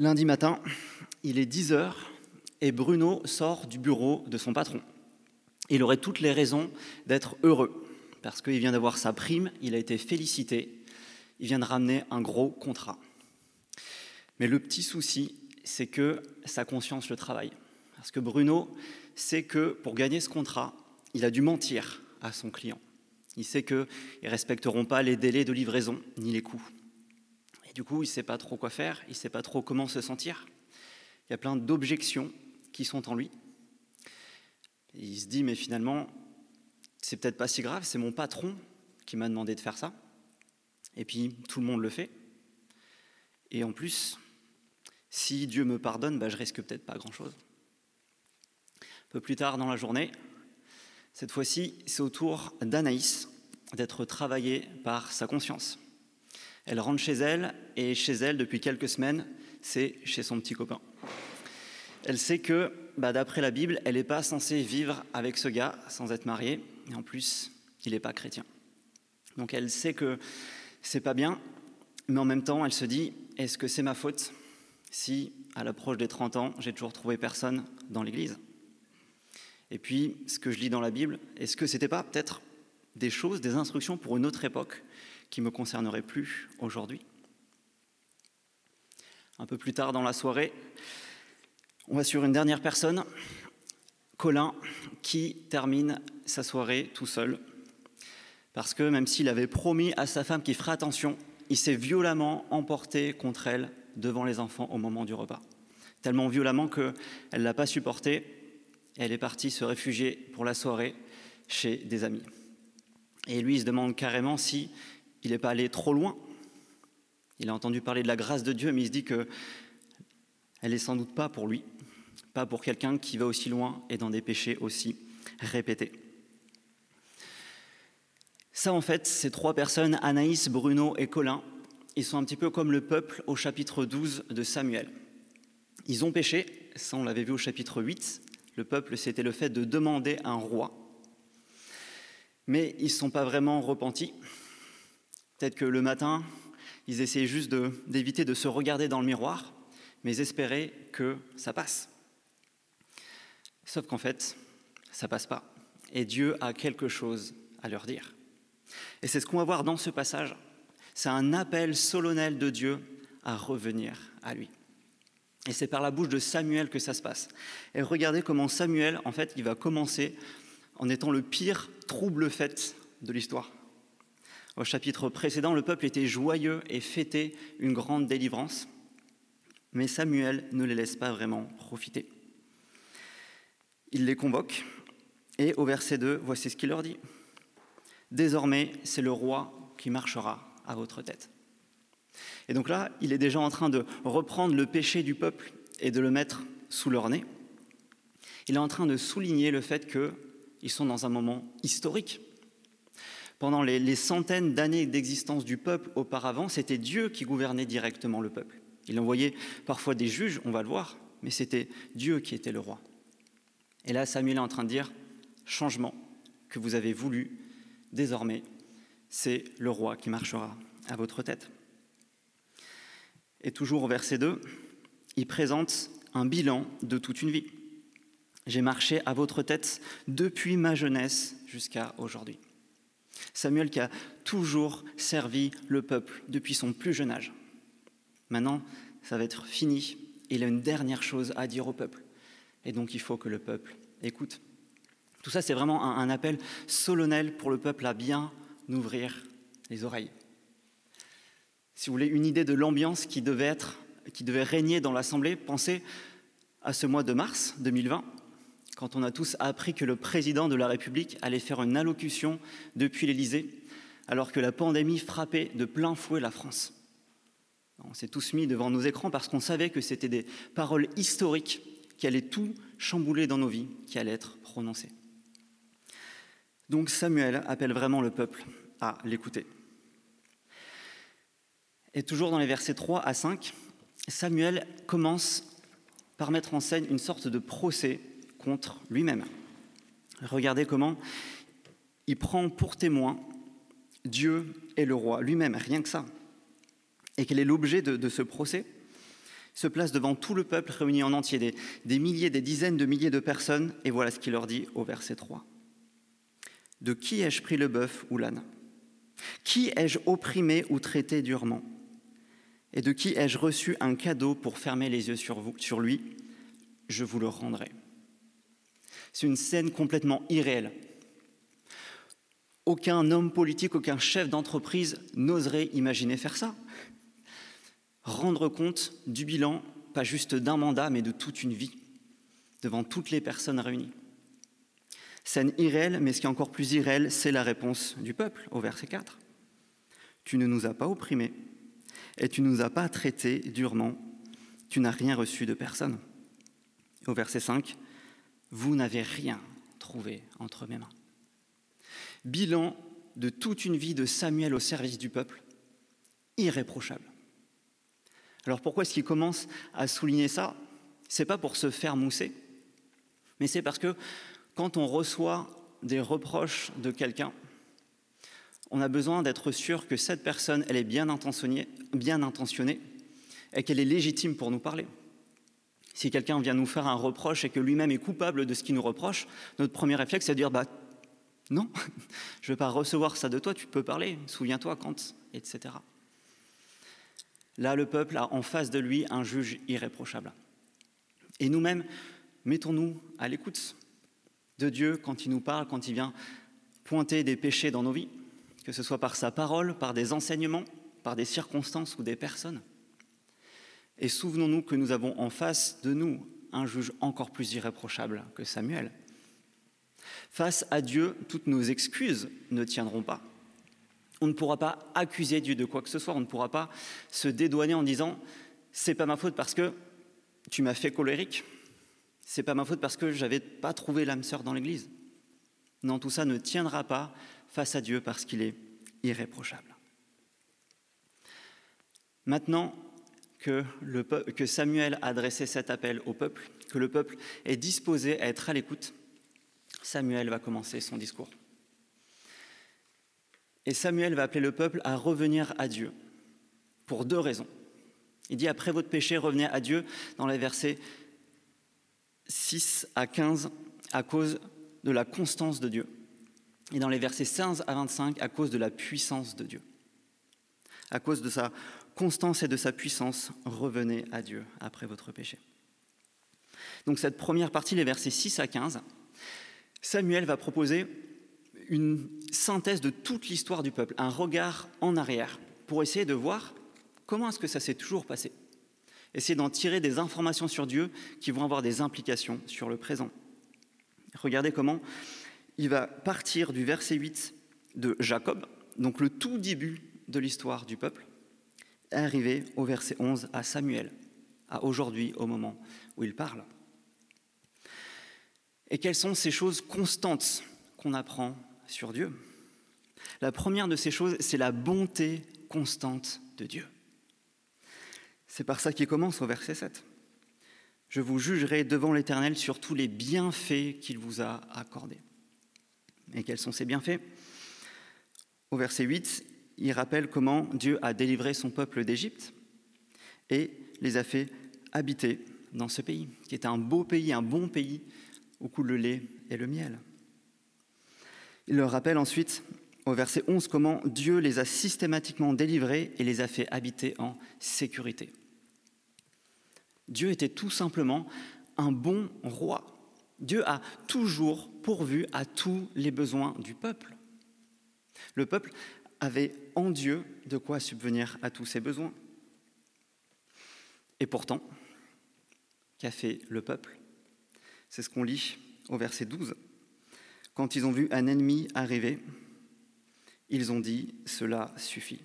Lundi matin, il est 10 heures et Bruno sort du bureau de son patron. Il aurait toutes les raisons d'être heureux parce qu'il vient d'avoir sa prime, il a été félicité, il vient de ramener un gros contrat. Mais le petit souci, c'est que sa conscience le travaille. Parce que Bruno sait que pour gagner ce contrat, il a dû mentir à son client. Il sait qu'ils ne respecteront pas les délais de livraison ni les coûts. Du coup, il ne sait pas trop quoi faire, il ne sait pas trop comment se sentir. Il y a plein d'objections qui sont en lui. il se dit, mais finalement, c'est peut-être pas si grave, c'est mon patron qui m'a demandé de faire ça. Et puis, tout le monde le fait. Et en plus, si Dieu me pardonne, bah, je risque peut-être pas grand-chose. Un peu plus tard dans la journée, cette fois-ci, c'est au tour d'Anaïs d'être travaillée par sa conscience. Elle rentre chez elle, et chez elle, depuis quelques semaines, c'est chez son petit copain. Elle sait que, bah, d'après la Bible, elle n'est pas censée vivre avec ce gars sans être mariée, et en plus, il n'est pas chrétien. Donc elle sait que c'est pas bien, mais en même temps, elle se dit est-ce que c'est ma faute si, à l'approche des 30 ans, j'ai toujours trouvé personne dans l'Église? Et puis, ce que je lis dans la Bible, est-ce que c'était pas peut-être des choses, des instructions pour une autre époque qui me concerneraient plus aujourd'hui Un peu plus tard dans la soirée, on va sur une dernière personne, Colin, qui termine sa soirée tout seul. Parce que même s'il avait promis à sa femme qu'il ferait attention, il s'est violemment emporté contre elle devant les enfants au moment du repas. Tellement violemment qu'elle ne l'a pas supporté elle est partie se réfugier pour la soirée chez des amis. Et lui, il se demande carrément si il n'est pas allé trop loin. Il a entendu parler de la grâce de Dieu, mais il se dit que elle n'est sans doute pas pour lui, pas pour quelqu'un qui va aussi loin et dans des péchés aussi répétés. Ça, en fait, ces trois personnes, Anaïs, Bruno et Colin, ils sont un petit peu comme le peuple au chapitre 12 de Samuel. Ils ont péché, ça on l'avait vu au chapitre 8, le peuple c'était le fait de demander un roi. Mais ils ne sont pas vraiment repentis. Peut-être que le matin, ils essayaient juste d'éviter de, se regarder dans le miroir, mais espéraient que ça passe. Sauf qu'en fait, ça passe pas. Et Dieu a quelque chose à leur dire. Et c'est ce qu'on va voir dans ce passage. C'est un appel solennel de Dieu à revenir à lui. Et c'est par la bouche de Samuel que ça se passe. Et regardez comment Samuel, en fait, il va commencer en étant le pire trouble fait de l'histoire. Au chapitre précédent, le peuple était joyeux et fêtait une grande délivrance, mais Samuel ne les laisse pas vraiment profiter. Il les convoque, et au verset 2, voici ce qu'il leur dit. Désormais, c'est le roi qui marchera à votre tête. Et donc là, il est déjà en train de reprendre le péché du peuple et de le mettre sous leur nez. Il est en train de souligner le fait qu'ils sont dans un moment historique. Pendant les, centaines d'années d'existence du peuple auparavant, c'était Dieu qui gouvernait directement le peuple. Il envoyait parfois des juges, on va le voir, mais c'était Dieu qui était le roi. Et là, Samuel est en train de dire, changement que vous avez voulu, désormais, c'est le roi qui marchera à votre tête. Et toujours au verset 2, il présente un bilan de toute une vie. J'ai marché à votre tête depuis ma jeunesse jusqu'à aujourd'hui. Samuel qui a toujours servi le peuple depuis son plus jeune âge. Maintenant, ça va être fini. Il a une dernière chose à dire au peuple. Et donc, il faut que le peuple écoute. Tout ça, c'est vraiment un, appel solennel pour le peuple à bien ouvrir les oreilles. Si vous voulez une idée de l'ambiance qui devait être, qui devait régner dans l'Assemblée, pensez à ce mois de mars 2020, quand on a tous appris que le président de la République allait faire une allocution depuis l'Élysée, alors que la pandémie frappait de plein fouet la France. On s'est tous mis devant nos écrans parce qu'on savait que c'était des paroles historiques qui allaient tout chambouler dans nos vies, qui allaient être prononcées. Donc Samuel appelle vraiment le peuple à l'écouter. Et toujours dans les versets 3 à 5, Samuel commence par mettre en scène une sorte de procès lui-même. Regardez comment il prend pour témoin Dieu et le roi lui-même, rien que ça. Et quel est l'objet de, ce procès se place devant tout le peuple réuni en entier, des, milliers, des dizaines de milliers de personnes, et voilà ce qu'il leur dit au verset 3. De qui ai-je pris le bœuf ou l'âne? Qui ai-je opprimé ou traité durement? Et de qui ai-je reçu un cadeau pour fermer les yeux sur lui? Je vous le rendrai. C'est une scène complètement irréelle. Aucun homme politique, aucun chef d'entreprise n'oserait imaginer faire ça rendre compte du bilan, pas juste d'un mandat, mais de toute une vie, devant toutes les personnes réunies. Scène irréelle, mais ce qui est encore plus irréel, c'est la réponse du peuple au verset 4. Tu ne nous as pas opprimés et tu ne nous as pas traités durement, tu n'as rien reçu de personne. Au verset 5, vous n'avez rien trouvé entre mes mains. Bilan de toute une vie de Samuel au service du peuple, irréprochable. Alors pourquoi est-ce qu'il commence à souligner ça? C'est pas pour se faire mousser, mais c'est parce que quand on reçoit des reproches de quelqu'un, on a besoin d'être sûr que cette personne, elle est bien intentionnée, bien intentionnée et qu'elle est légitime pour nous parler. Si quelqu'un vient nous faire un reproche et que lui-même est coupable de ce qu'il nous reproche, notre premier réflexe, c'est de dire bah, non, je ne vais pas recevoir ça de toi, tu peux parler, souviens-toi quand, etc. Là, le peuple a en face de lui un juge irréprochable. Et nous-mêmes, mettons-nous à l'écoute de Dieu quand il nous parle, quand il vient pointer des péchés dans nos vies, que ce soit par sa parole, par des enseignements, par des circonstances ou des personnes. Et souvenons-nous que nous avons en face de nous un juge encore plus irréprochable que Samuel. Face à Dieu, toutes nos excuses ne tiendront pas on ne pourra pas accuser Dieu de quoi que ce soit, on ne pourra pas se dédouaner en disant c'est pas ma faute parce que tu m'as fait colérique, c'est pas ma faute parce que j'avais pas trouvé l'âme sœur dans l'église. Non, tout ça ne tiendra pas face à Dieu parce qu'il est irréprochable. Maintenant que, Samuel a adressé cet appel au peuple, que le peuple est disposé à être à l'écoute, Samuel va commencer son discours. Et Samuel va appeler le peuple à revenir à Dieu pour deux raisons. Il dit après votre péché, revenez à Dieu dans les versets 6 à 15 à cause de la constance de Dieu. Et dans les versets 15 à 25 à cause de la puissance de Dieu. À cause de sa constance et de sa puissance, revenez à Dieu après votre péché. Donc cette première partie, les versets 6 à 15, Samuel va proposer une synthèse de toute l'histoire du peuple, un regard en arrière, pour essayer de voir comment est-ce que ça s'est toujours passé. Essayer d'en tirer des informations sur Dieu qui vont avoir des implications sur le présent. Regardez comment il va partir du verset 8 de Jacob, donc le tout début de l'histoire du peuple, et arriver au verset 11 à Samuel, à aujourd'hui, au moment où il parle. Et quelles sont ces choses constantes qu'on apprend sur Dieu? La première de ces choses, c'est la bonté constante de Dieu. C'est par ça qu'il commence au verset 7. Je vous jugerai devant l'Éternel sur tous les bienfaits qu'il vous a accordés. Et quels sont ces bienfaits? Au verset 8, il rappelle comment Dieu a délivré son peuple d'Égypte et les a fait habiter dans ce pays, qui est un beau pays, un bon pays où coule le lait et le miel. Il leur rappelle ensuite au verset 11 comment Dieu les a systématiquement délivrés et les a fait habiter en sécurité. Dieu était tout simplement un bon roi. Dieu a toujours pourvu à tous les besoins du peuple. Le peuple avait en Dieu de quoi subvenir à tous ses besoins. Et pourtant, qu'a fait le peuple? C'est ce qu'on lit au verset 12. Quand ils ont vu un ennemi arriver, ils ont dit, cela suffit.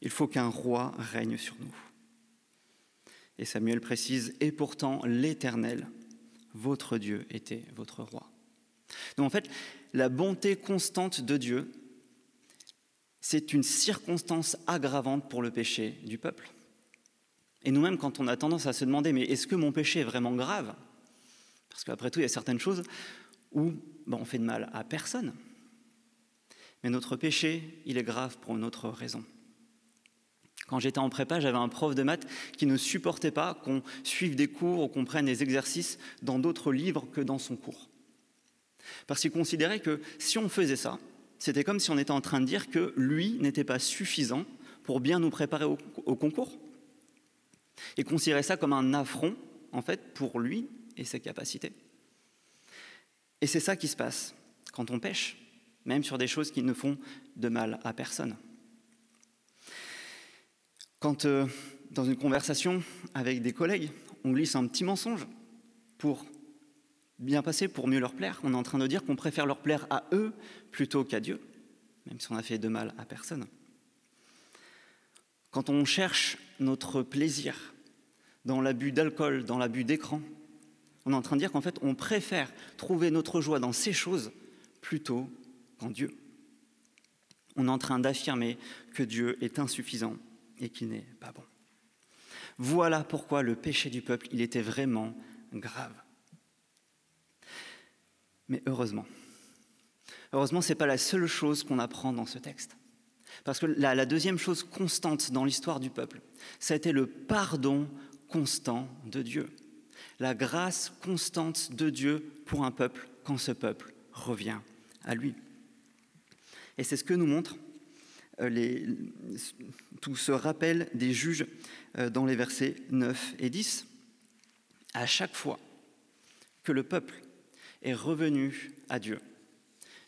Il faut qu'un roi règne sur nous. Et Samuel précise, et pourtant l'Éternel, votre Dieu, était votre roi. Donc en fait, la bonté constante de Dieu, c'est une circonstance aggravante pour le péché du peuple. Et nous-mêmes, quand on a tendance à se demander, mais est-ce que mon péché est vraiment grave? Parce qu'après tout, il y a certaines choses où ben, on fait de mal à personne. Mais notre péché, il est grave pour une autre raison. Quand j'étais en prépa, j'avais un prof de maths qui ne supportait pas qu'on suive des cours ou qu'on prenne des exercices dans d'autres livres que dans son cours. Parce qu'il considérait que si on faisait ça, c'était comme si on était en train de dire que lui n'était pas suffisant pour bien nous préparer au, concours. Et considérait ça comme un affront, en fait, pour lui et ses capacités. Et c'est ça qui se passe quand on pêche, même sur des choses qui ne font de mal à personne. Quand, euh, dans une conversation avec des collègues, on glisse un petit mensonge pour bien passer, pour mieux leur plaire, on est en train de dire qu'on préfère leur plaire à eux plutôt qu'à Dieu, même si on a fait de mal à personne. Quand on cherche notre plaisir dans l'abus d'alcool, dans l'abus d'écran, on est en train de dire qu'en fait, on préfère trouver notre joie dans ces choses plutôt qu'en Dieu. On est en train d'affirmer que Dieu est insuffisant et qu'il n'est pas bon. Voilà pourquoi le péché du peuple, il était vraiment grave. Mais heureusement, heureusement, ce n'est pas la seule chose qu'on apprend dans ce texte. Parce que la, deuxième chose constante dans l'histoire du peuple, ça a été le pardon constant de Dieu. La grâce constante de Dieu pour un peuple quand ce peuple revient à lui. Et c'est ce que nous montre euh, tout ce rappel des juges euh, dans les versets 9 et 10. À chaque fois que le peuple est revenu à Dieu,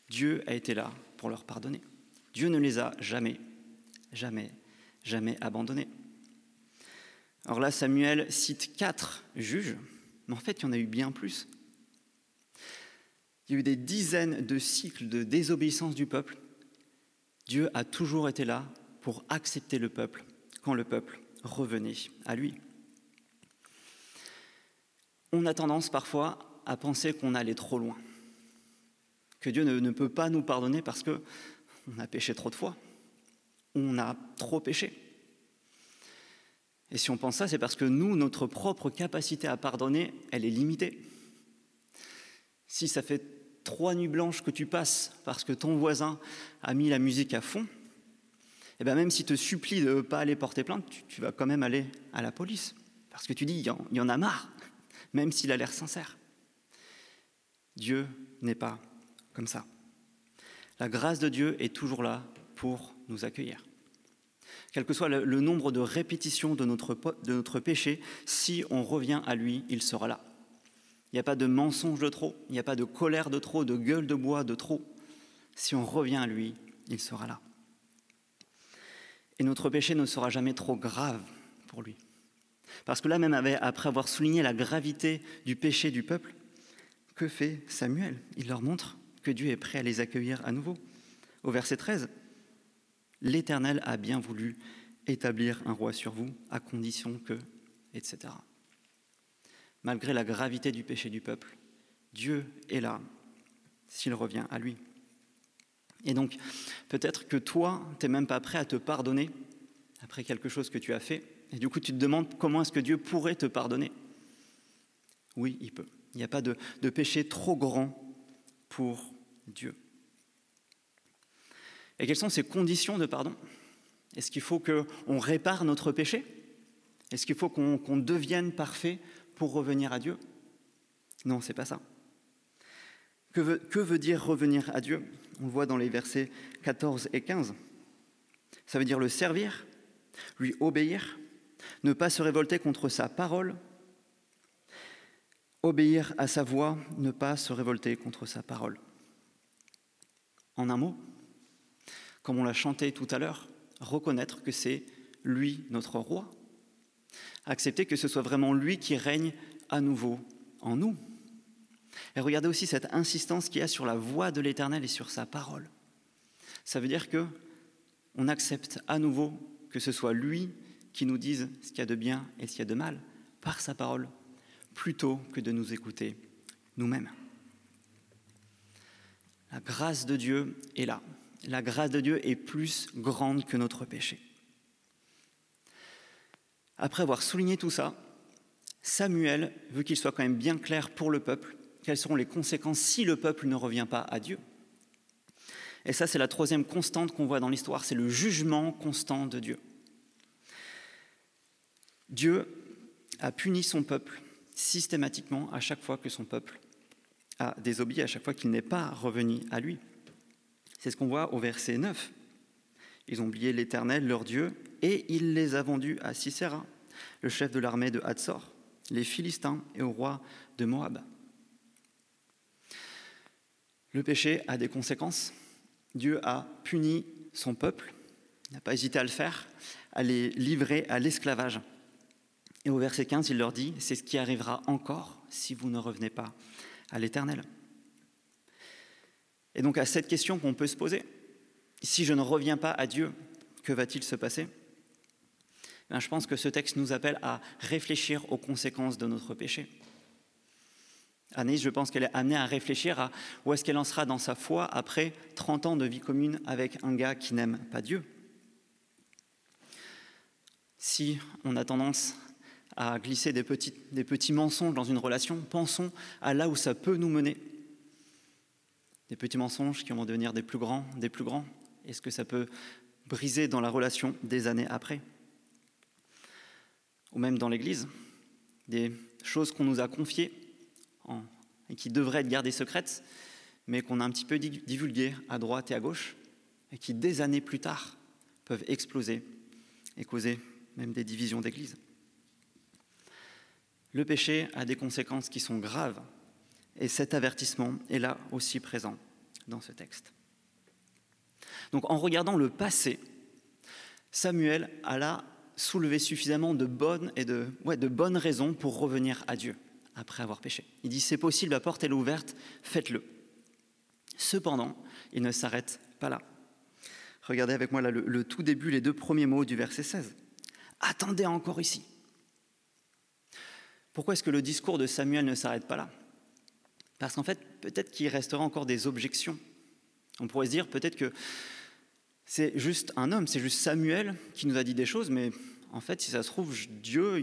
Dieu a été là pour leur pardonner. Dieu ne les a jamais, jamais, jamais abandonnés. Alors là, Samuel cite quatre juges, mais en fait, il y en a eu bien plus. Il y a eu des dizaines de cycles de désobéissance du peuple Dieu a toujours été là pour accepter le peuple quand le peuple revenait à lui. On a tendance parfois à penser qu'on allait trop loin, que Dieu ne, peut pas nous pardonner parce que on a péché trop de fois, on a trop péché. Et si on pense ça, c'est parce que nous, notre propre capacité à pardonner, elle est limitée. Si ça fait trois nuits blanches que tu passes parce que ton voisin a mis la musique à fond, et eh bien même s'il te supplie de ne pas aller porter plainte, tu, vas quand même aller à la police. Parce que tu dis, il y en a marre, même s'il a l'air sincère. Dieu n'est pas comme ça. La grâce de Dieu est toujours là pour nous accueillir. Quel que soit le, nombre de répétitions de notre, de notre péché, si on revient à lui, il sera là. Il n'y a pas de mensonge de trop, il n'y a pas de colère de trop, de gueule de bois de trop. Si on revient à lui, il sera là. Et notre péché ne sera jamais trop grave pour lui. Parce que là même, après avoir souligné la gravité du péché du peuple, que fait Samuel? Il leur montre que Dieu est prêt à les accueillir à nouveau. Au verset 13, L'Éternel a bien voulu établir un roi sur vous, à condition que, etc malgré la gravité du péché du peuple. Dieu est là s'il revient à lui. Et donc, peut-être que toi, tu n'es même pas prêt à te pardonner après quelque chose que tu as fait. Et du coup, tu te demandes comment est-ce que Dieu pourrait te pardonner? Oui, il peut. Il n'y a pas de, péché trop grand pour Dieu. Et quelles sont ces conditions de pardon? Est-ce qu'il faut qu'on répare notre péché? Est-ce qu'il faut qu'on devienne parfait pour revenir à Dieu? Non, c'est pas ça. Que veut, que veut dire revenir à Dieu? On le voit dans les versets 14 et 15. Ça veut dire le servir, lui obéir, ne pas se révolter contre sa parole, obéir à sa voix, ne pas se révolter contre sa parole. En un mot, comme on l'a chanté tout à l'heure, reconnaître que c'est lui notre roi, accepter que ce soit vraiment lui qui règne à nouveau en nous. Et regardez aussi cette insistance qu'il y a sur la voix de l'Éternel et sur sa parole. Ça veut dire que on accepte à nouveau que ce soit lui qui nous dise ce qu'il y a de bien et ce qu'il y a de mal par sa parole, plutôt que de nous écouter nous-mêmes. La grâce de Dieu est là. La grâce de Dieu est plus grande que notre péché. Après avoir souligné tout ça, Samuel veut qu'il soit quand même bien clair pour le peuple quelles seront les conséquences si le peuple ne revient pas à Dieu. Et ça, c'est la troisième constante qu'on voit dans l'histoire, c'est le jugement constant de Dieu. Dieu a puni son peuple systématiquement à chaque fois que son peuple a désobéi, à chaque fois qu'il n'est pas revenu à lui. C'est ce qu'on voit au verset 9. Ils ont oublié l'Éternel, leur Dieu, et il les a vendus à Sisera, le chef de l'armée de Hatzor, les Philistins et au roi de Moab. Le péché a des conséquences. Dieu a puni son peuple, n'a pas hésité à le faire, à les livrer à l'esclavage. Et au verset 15, il leur dit, c'est ce qui arrivera encore si vous ne revenez pas à l'Éternel. Et donc à cette question qu'on peut se poser, si je ne reviens pas à Dieu, que va-t-il se passer? Ben, Je pense que ce texte nous appelle à réfléchir aux conséquences de notre péché. Anaïs, je pense qu'elle est amenée à réfléchir à où est-ce qu'elle en sera dans sa foi après 30 ans de vie commune avec un gars qui n'aime pas Dieu. Si on a tendance à glisser des petits, mensonges dans une relation, pensons à là où ça peut nous mener. Des petits mensonges qui vont devenir des plus grands, des plus grands. Est-ce que ça peut briser dans la relation des années après? Ou même dans l'Église, des choses qu'on nous a confiées et qui devraient être gardées secrètes, mais qu'on a un petit peu divulguées à droite et à gauche, et qui des années plus tard peuvent exploser et causer même des divisions d'Église. Le péché a des conséquences qui sont graves, et cet avertissement est là aussi présent dans ce texte. Donc en regardant le passé, Samuel a là soulevé suffisamment de bonnes, et de, ouais, de bonnes raisons pour revenir à Dieu après avoir péché. Il dit, c'est possible, la porte est ouverte, faites-le. Cependant, il ne s'arrête pas là. Regardez avec moi là, le, le tout début, les deux premiers mots du verset 16. Attendez encore ici. Pourquoi est-ce que le discours de Samuel ne s'arrête pas là? Parce qu'en fait, peut-être qu'il restera encore des objections. On pourrait se dire peut-être que c'est juste un homme, c'est juste Samuel qui nous a dit des choses, mais en fait, si ça se trouve, Dieu,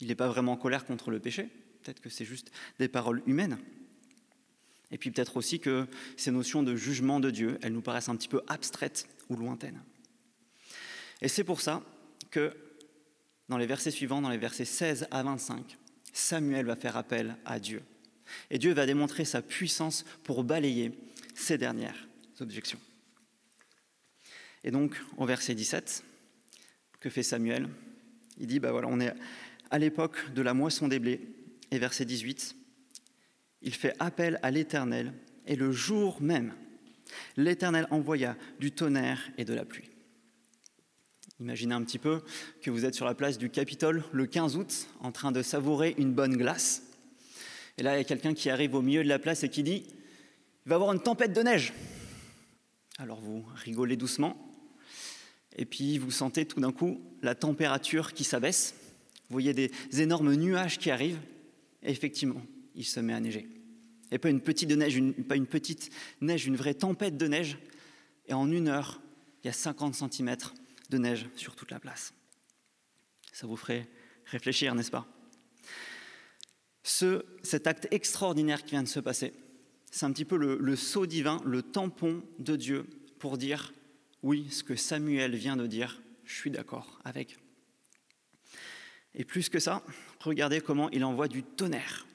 il n'est pas vraiment en colère contre le péché. Peut-être que c'est juste des paroles humaines. Et puis peut-être aussi que ces notions de jugement de Dieu, elles nous paraissent un petit peu abstraites ou lointaines. Et c'est pour ça que dans les versets suivants, dans les versets 16 à 25, Samuel va faire appel à Dieu. Et Dieu va démontrer sa puissance pour balayer ces dernières objections. Et donc, au verset 17, que fait Samuel? Il dit, bah voilà, on est à l'époque de la moisson des blés. Et verset 18, il fait appel à l'Éternel, et le jour même, l'Éternel envoya du tonnerre et de la pluie. Imaginez un petit peu que vous êtes sur la place du Capitole le 15 août en train de savourer une bonne glace. Et là, il y a quelqu'un qui arrive au milieu de la place et qui dit Il va y avoir une tempête de neige. Alors vous rigolez doucement. Et puis vous sentez tout d'un coup la température qui s'abaisse. Vous voyez des énormes nuages qui arrivent. Et effectivement, il se met à neiger. Et pas une petite neige, pas une petite neige, une vraie tempête de neige. Et en une heure, il y a 50 cm de neige sur toute la place. Ça vous ferait réfléchir, n'est-ce pas? Ce, Cet acte extraordinaire qui vient de se passer, c'est un petit peu le, le divin, le tampon de Dieu pour dire oui, ce que Samuel vient de dire, je suis d'accord avec. Et plus que ça, regardez comment il envoie du tonnerre.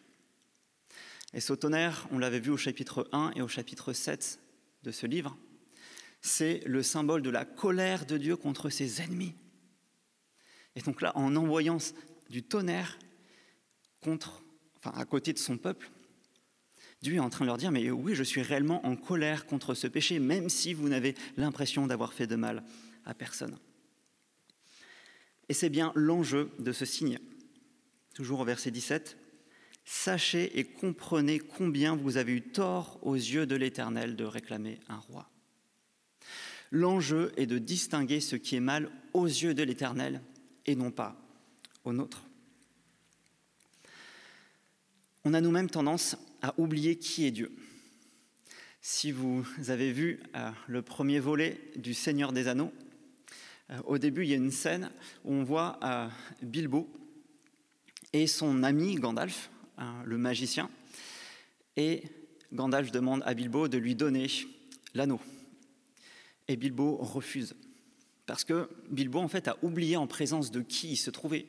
Et ce tonnerre, on l'avait vu au chapitre 1 et au chapitre 7 de ce livre, c'est le symbole de la colère de Dieu contre ses ennemis. Et donc là, en envoyant du tonnerre à côté de son peuple, Dieu est en train de leur dire, mais oui, je suis réellement en colère contre ce péché, même si vous n'avez l'impression d'avoir fait de mal à personne. Et c'est bien l'enjeu de ce signe. Toujours au verset 17, Sachez et comprenez combien vous avez eu tort aux yeux de l'Éternel de réclamer un roi. L'enjeu est de distinguer ce qui est mal aux yeux de l'Éternel et non pas aux nôtres. On a nous-mêmes tendance à oublier qui est Dieu. Si vous avez vu euh, le premier volet du Seigneur des Anneaux, euh, au début, il y a une scène où on voit euh, Bilbo et son ami Gandalf, le magicien, et Gandalf demande à Bilbo de lui donner l'anneau. Et Bilbo refuse, Parce que Bilbo, en fait, a oublié en présence de qui il se trouvait.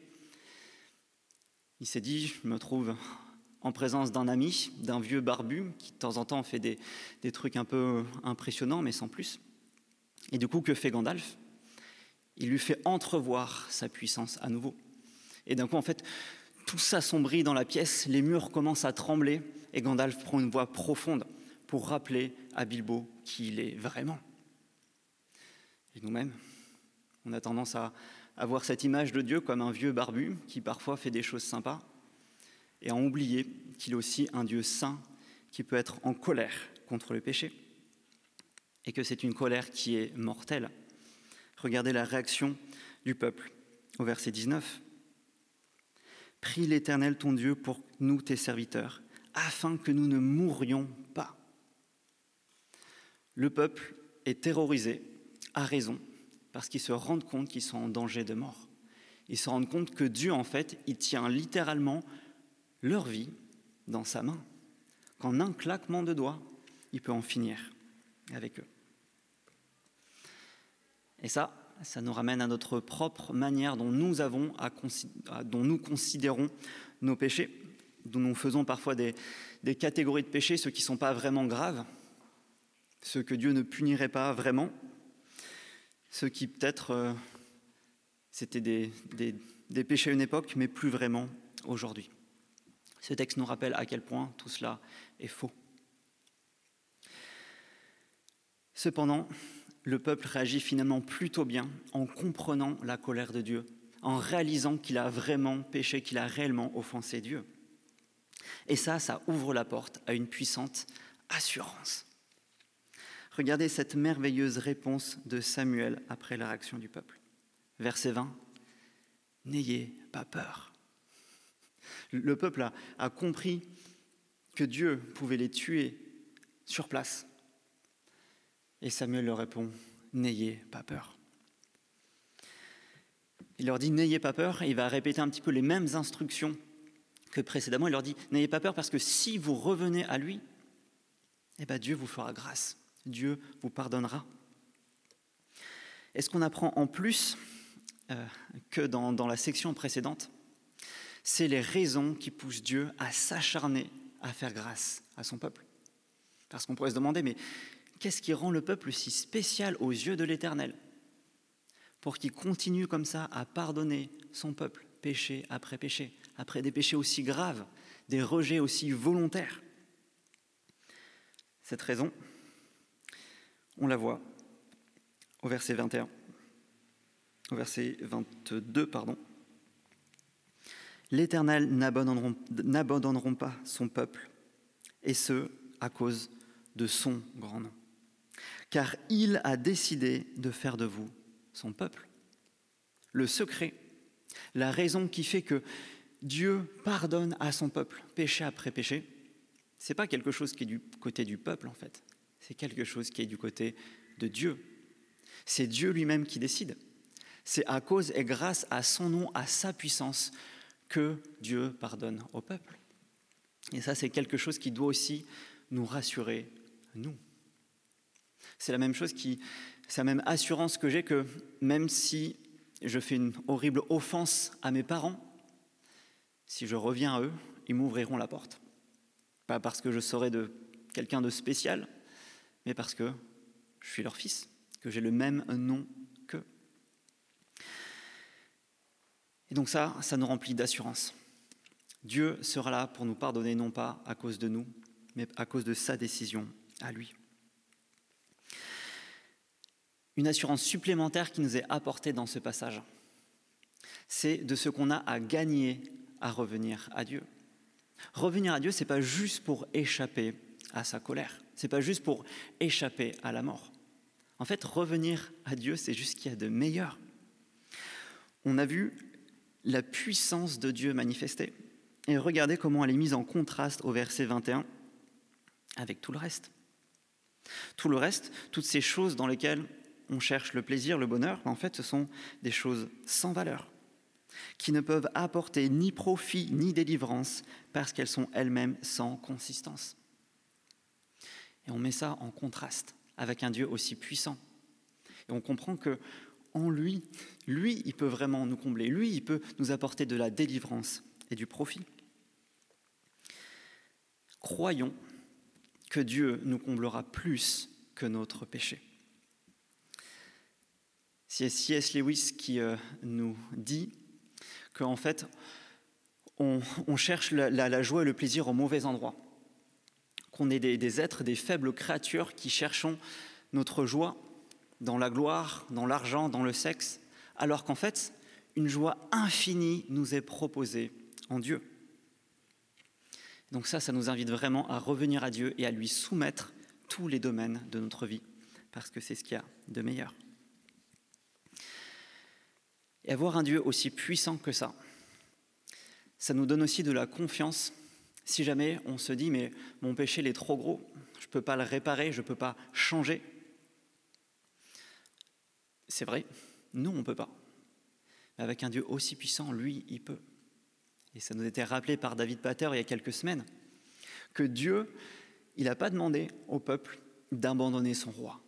Il s'est dit, je me trouve en présence d'un ami, d'un vieux barbu, qui de temps en temps fait des, des, trucs un peu impressionnants, mais sans plus. Et du coup, que fait Gandalf? Il lui fait entrevoir sa puissance à nouveau. Et d'un coup, en fait, tout s'assombrit dans la pièce, les murs commencent à trembler, et Gandalf prend une voix profonde pour rappeler à Bilbo qui il est vraiment. Et nous-mêmes, on a tendance à avoir cette image de Dieu comme un vieux barbu qui parfois fait des choses sympas, et à oublier qu'il est aussi un Dieu saint qui peut être en colère contre le péché, et que c'est une colère qui est mortelle. Regardez la réaction du peuple au verset 19. Prie l'Éternel ton Dieu pour nous, tes serviteurs, afin que nous ne mourions pas. Le peuple est terrorisé, à raison, parce qu'ils se rendent compte qu'ils sont en danger de mort. Ils se rendent compte que Dieu, en fait, il tient littéralement leur vie dans sa main. Qu'en un claquement de doigts, il peut en finir avec eux. Et ça, ça nous ramène à notre propre manière dont nous avons, dont nous considérons nos péchés, dont nous faisons parfois des, des catégories de péchés, ceux qui ne sont pas vraiment graves, ceux que Dieu ne punirait pas vraiment, ceux qui peut-être euh, c'était des, des, des péchés à une époque, mais plus vraiment aujourd'hui. Ce texte nous rappelle à quel point tout cela est faux. Cependant, le peuple réagit finalement plutôt bien en comprenant la colère de Dieu, en réalisant qu'il a vraiment péché, qu'il a réellement offensé Dieu. Et ça, ça ouvre la porte à une puissante assurance. Regardez cette merveilleuse réponse de Samuel après la réaction du peuple. Verset 20. N'ayez pas peur. Le peuple a, compris que Dieu pouvait les tuer sur place et Samuel leur répond, N'ayez pas peur. Il leur dit, N'ayez pas peur, et il va répéter un petit peu les mêmes instructions que précédemment. Il leur dit, N'ayez pas peur parce que si vous revenez à lui, eh bien Dieu vous fera grâce, Dieu vous pardonnera. Et ce qu'on apprend en plus euh, que dans, dans la section précédente, c'est les raisons qui poussent Dieu à s'acharner à faire grâce à son peuple? Parce qu'on pourrait se demander, mais Qu'est-ce qui rend le peuple si spécial aux yeux de l'Éternel Pour qu'il continue comme ça à pardonner son peuple, péché après péché, après des péchés aussi graves, des rejets aussi volontaires? Cette raison, on la voit au verset 21, au verset 22, pardon. L'Éternel n'abandonneront pas son peuple, et ce, à cause de son grand nom car il a décidé de faire de vous son peuple. Le secret, la raison qui fait que Dieu pardonne à son peuple péché après péché, c'est pas quelque chose qui est du côté du peuple en fait, quelque chose qui est du côté de Dieu. C'est Dieu lui-même qui décide. C'est à cause et grâce à son nom, à sa puissance, que Dieu pardonne au peuple. Et ça, c'est quelque chose qui doit aussi nous rassurer, nous. C'est la même chose qui, c'est la même assurance que j'ai que même si je fais une horrible offense à mes parents, si je reviens à eux, ils m'ouvriront la porte. Pas parce que je serai de quelqu'un de spécial, mais parce que je suis leur fils, que j'ai le même nom qu'eux. Et donc ça, ça nous remplit d'assurance. Dieu sera là pour nous pardonner, non pas à cause de nous, mais à cause de sa décision à lui une assurance supplémentaire qui nous est apportée dans ce passage. C'est de ce qu'on a à gagner à revenir à Dieu. Revenir à Dieu, ce n'est pas juste pour échapper à sa colère, ce n'est pas juste pour échapper à la mort. En fait, revenir à Dieu, c'est juste qu'il y a de meilleur. On a vu la puissance de Dieu manifestée. Et regardez comment elle est mise en contraste au verset 21 avec tout le reste. Tout le reste, toutes ces choses dans lesquelles on cherche le plaisir, le bonheur, en fait, ce sont des choses sans valeur, qui ne peuvent apporter ni profit ni délivrance parce qu'elles sont elles-mêmes sans consistance. Et on met ça en contraste avec un Dieu aussi puissant. Et on comprend que en lui. Lui, il peut vraiment nous combler. Lui, il peut nous apporter de la délivrance et du profit. Croyons que Dieu nous comblera plus que notre péché. C'est C.S. Lewis qui euh, nous dit qu'en fait, on, cherche la, joie et le plaisir au mauvais endroit. Qu'on est des, des êtres, des faibles créatures qui cherchons notre joie dans la gloire, dans l'argent, dans le sexe, alors qu'en fait, une joie infinie nous est proposée en Dieu. Donc ça, ça nous invite vraiment à revenir à Dieu et à lui soumettre tous les domaines de notre vie, parce que c'est ce qu'il y a de meilleur. Et avoir un Dieu aussi puissant que ça, ça nous donne aussi de la confiance si jamais on se dit mais mon péché il est trop gros, je ne peux pas le réparer, je ne peux pas changer. C'est vrai, nous on ne peut pas. Mais avec un Dieu aussi puissant, lui, il peut. Et ça nous a été rappelé par David Pater il y a quelques semaines, que Dieu, il n'a pas demandé au peuple d'abandonner son roi.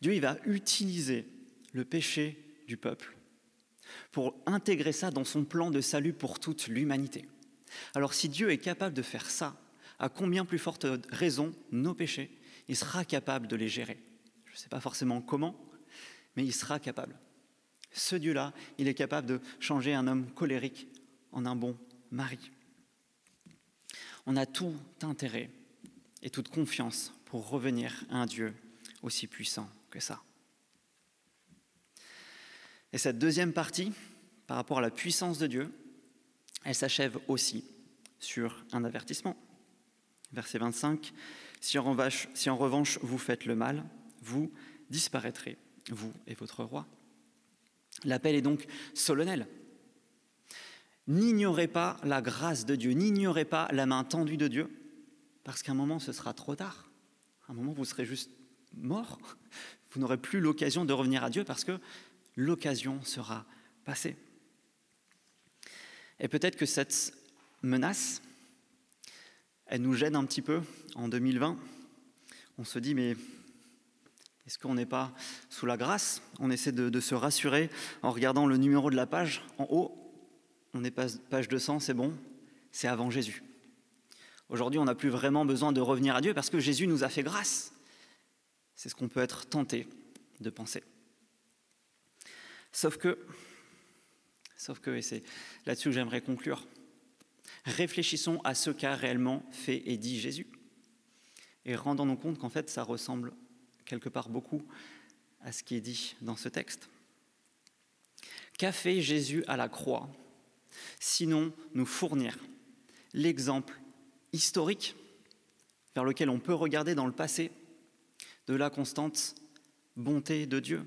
Dieu, il va utiliser le péché du peuple pour intégrer ça dans son plan de salut pour toute l'humanité. Alors si Dieu est capable de faire ça, à combien plus forte raison nos péchés, il sera capable de les gérer. Je ne sais pas forcément comment, mais il sera capable. Ce Dieu-là, il est capable de changer un homme colérique en un bon mari. On a tout intérêt et toute confiance pour revenir à un Dieu aussi puissant que ça. Et cette deuxième partie, par rapport à la puissance de Dieu, elle s'achève aussi sur un avertissement. Verset 25, si en, revanche, si en revanche vous faites le mal, vous disparaîtrez, vous et votre roi. L'appel est donc solennel. N'ignorez pas la grâce de Dieu, n'ignorez pas la main tendue de Dieu, parce qu'à un moment ce sera trop tard. À un moment vous serez juste mort. Vous n'aurez plus l'occasion de revenir à Dieu parce que l'occasion sera passée. Et peut-être que cette menace, elle nous gêne un petit peu en 2020. On se dit, mais est-ce qu'on n'est pas sous la grâce? On essaie de, se rassurer en regardant le numéro de la page en haut. On est page 200, c'est bon, c'est avant Jésus. Aujourd'hui, on n'a plus vraiment besoin de revenir à Dieu parce que Jésus nous a fait grâce. C'est ce qu'on peut être tenté de penser. Sauf que, sauf que, c'est là-dessus que j'aimerais conclure, réfléchissons à ce qu'a réellement fait et dit Jésus. Et rendons-nous compte qu'en fait, ça ressemble quelque part beaucoup à ce qui est dit dans ce texte. Qu'a fait Jésus à la croix Sinon, nous fournir l'exemple historique vers lequel on peut regarder dans le passé de la constante bonté de Dieu,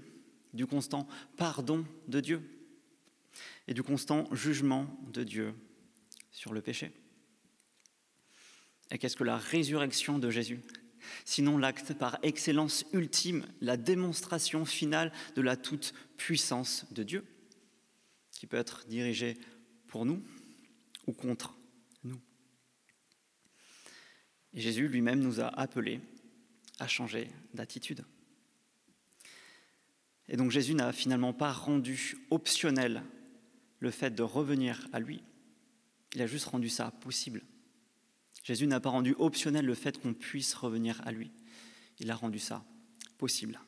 du constant pardon de Dieu? Et du constant jugement de Dieu sur le péché. Et qu'est-ce que la résurrection de Jésus? Sinon l'acte par excellence ultime, la démonstration finale de la toute-puissance de Dieu, qui peut être dirigée pour nous ou contre nous. Jésus lui-même nous a appelés à changer d'attitude. Et donc Jésus n'a finalement pas rendu optionnel le fait de revenir à lui. Il a juste rendu ça possible. Jésus n'a pas rendu optionnel le fait qu'on puisse revenir à lui. Il a rendu ça possible.